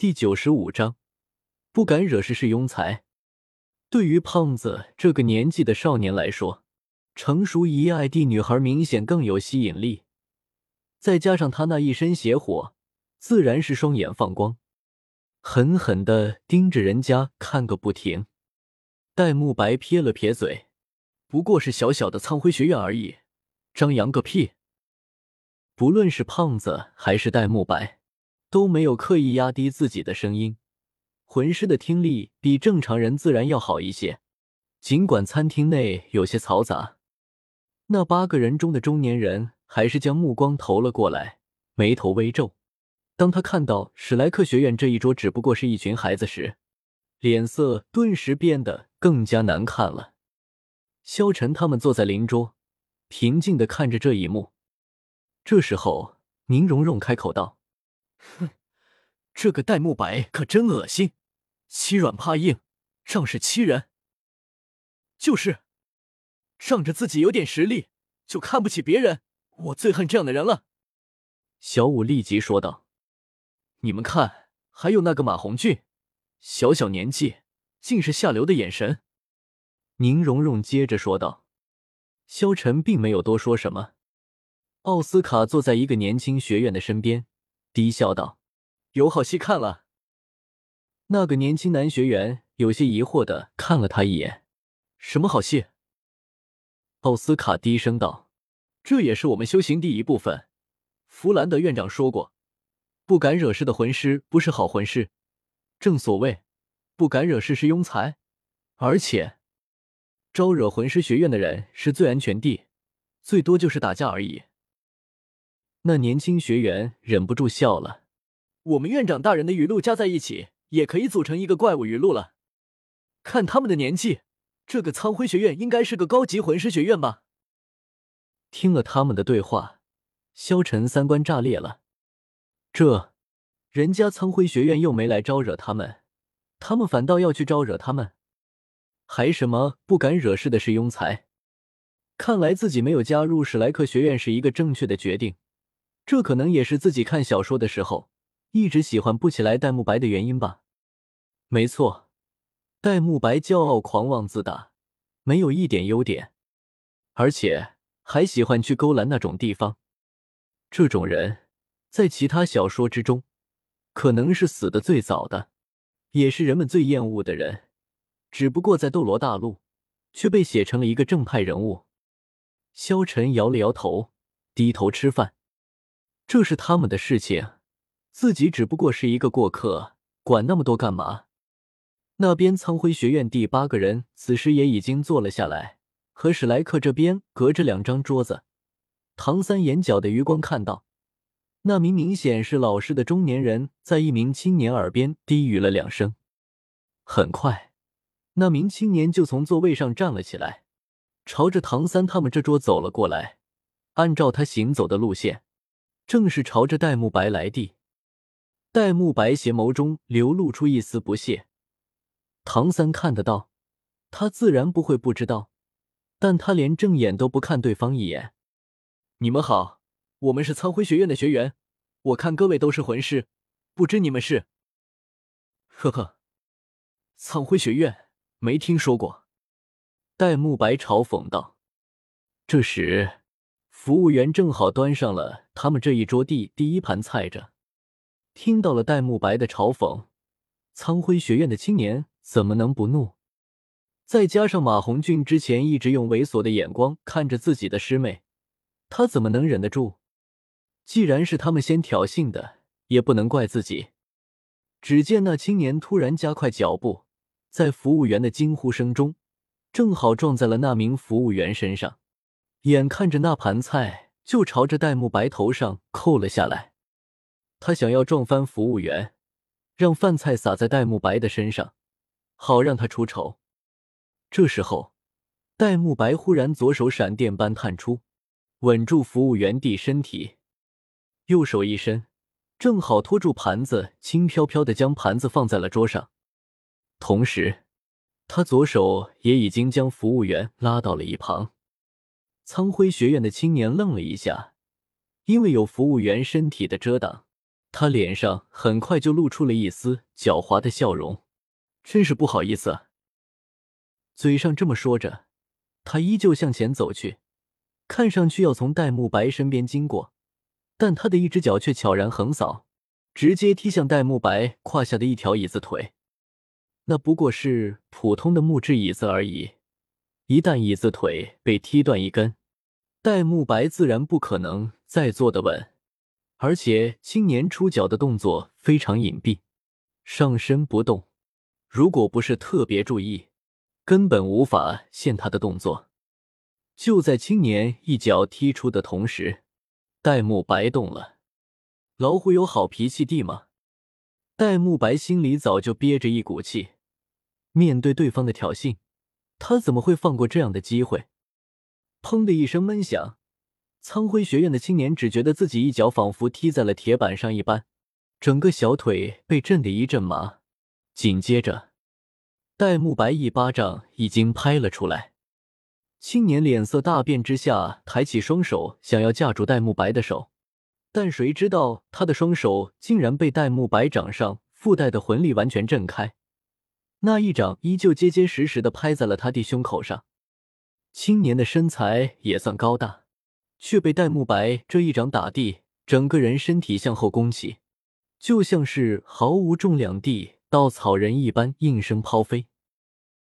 第九十五章，不敢惹事是庸才。对于胖子这个年纪的少年来说，成熟一爱地女孩明显更有吸引力。再加上他那一身邪火，自然是双眼放光，狠狠的盯着人家看个不停。戴沐白撇了撇嘴，不过是小小的苍辉学院而已，张扬个屁！不论是胖子还是戴沐白。都没有刻意压低自己的声音，魂师的听力比正常人自然要好一些。尽管餐厅内有些嘈杂，那八个人中的中年人还是将目光投了过来，眉头微皱。当他看到史莱克学院这一桌只不过是一群孩子时，脸色顿时变得更加难看了。萧晨他们坐在邻桌，平静的看着这一幕。这时候，宁荣荣开口道。哼，这个戴沐白可真恶心，欺软怕硬，仗势欺人。就是，仗着自己有点实力就看不起别人，我最恨这样的人了。小五立即说道：“你们看，还有那个马红俊，小小年纪竟是下流的眼神。”宁荣荣接着说道。萧晨并没有多说什么。奥斯卡坐在一个年轻学院的身边。低笑道：“有好戏看了。”那个年轻男学员有些疑惑的看了他一眼：“什么好戏？”奥斯卡低声道：“这也是我们修行第一部分。弗兰德院长说过，不敢惹事的魂师不是好魂师。正所谓，不敢惹事是庸才。而且，招惹魂师学院的人是最安全地，最多就是打架而已。”那年轻学员忍不住笑了。我们院长大人的语录加在一起，也可以组成一个怪物语录了。看他们的年纪，这个苍辉学院应该是个高级魂师学院吧？听了他们的对话，萧晨三观炸裂了。这，人家苍辉学院又没来招惹他们，他们反倒要去招惹他们，还什么不敢惹事的是庸才？看来自己没有加入史莱克学院是一个正确的决定。这可能也是自己看小说的时候一直喜欢不起来戴沐白的原因吧。没错，戴沐白骄傲、狂妄、自大，没有一点优点，而且还喜欢去勾栏那种地方。这种人在其他小说之中可能是死的最早的，也是人们最厌恶的人。只不过在斗罗大陆却被写成了一个正派人物。萧晨摇了摇头，低头吃饭。这是他们的事情，自己只不过是一个过客，管那么多干嘛？那边苍辉学院第八个人此时也已经坐了下来，和史莱克这边隔着两张桌子。唐三眼角的余光看到，那名明显是老师的中年人在一名青年耳边低语了两声。很快，那名青年就从座位上站了起来，朝着唐三他们这桌走了过来，按照他行走的路线。正是朝着戴沐白来的，戴沐白斜眸中流露出一丝不屑。唐三看得到，他自然不会不知道，但他连正眼都不看对方一眼。你们好，我们是苍辉学院的学员，我看各位都是魂师，不知你们是？呵呵，苍辉学院没听说过。戴沐白嘲讽道。这时。服务员正好端上了他们这一桌地第一盘菜着，听到了戴沐白的嘲讽，苍辉学院的青年怎么能不怒？再加上马红俊之前一直用猥琐的眼光看着自己的师妹，他怎么能忍得住？既然是他们先挑衅的，也不能怪自己。只见那青年突然加快脚步，在服务员的惊呼声中，正好撞在了那名服务员身上。眼看着那盘菜就朝着戴沐白头上扣了下来，他想要撞翻服务员，让饭菜洒在戴沐白的身上，好让他出丑。这时候，戴沐白忽然左手闪电般探出，稳住服务员的身体，右手一伸，正好托住盘子，轻飘飘的将盘子放在了桌上。同时，他左手也已经将服务员拉到了一旁。苍辉学院的青年愣了一下，因为有服务员身体的遮挡，他脸上很快就露出了一丝狡猾的笑容。真是不好意思。嘴上这么说着，他依旧向前走去，看上去要从戴沐白身边经过，但他的一只脚却悄然横扫，直接踢向戴沐白胯下的一条椅子腿。那不过是普通的木质椅子而已，一旦椅子腿被踢断一根，戴沐白自然不可能再坐得稳。而且青年出脚的动作非常隐蔽，上身不动。如果不是特别注意，根本无法现他的动作。就在青年一脚踢出的同时，戴沐白动了。老虎有好脾气地吗？戴沐白心里早就憋着一股气，面对对方的挑衅，他怎么会放过这样的机会？砰的一声闷响，苍辉学院的青年只觉得自己一脚仿佛踢在了铁板上一般，整个小腿被震得一阵麻。紧接着，戴沐白一巴掌已经拍了出来。青年脸色大变之下，抬起双手想要架住戴沐白的手，但谁知道他的双手竟然被戴沐白掌上附带的魂力完全震开，那一掌依旧结结实实的拍在了他弟胸口上。青年的身材也算高大，却被戴沐白这一掌打地，整个人身体向后弓起，就像是毫无重量地。稻草人一般应声抛飞。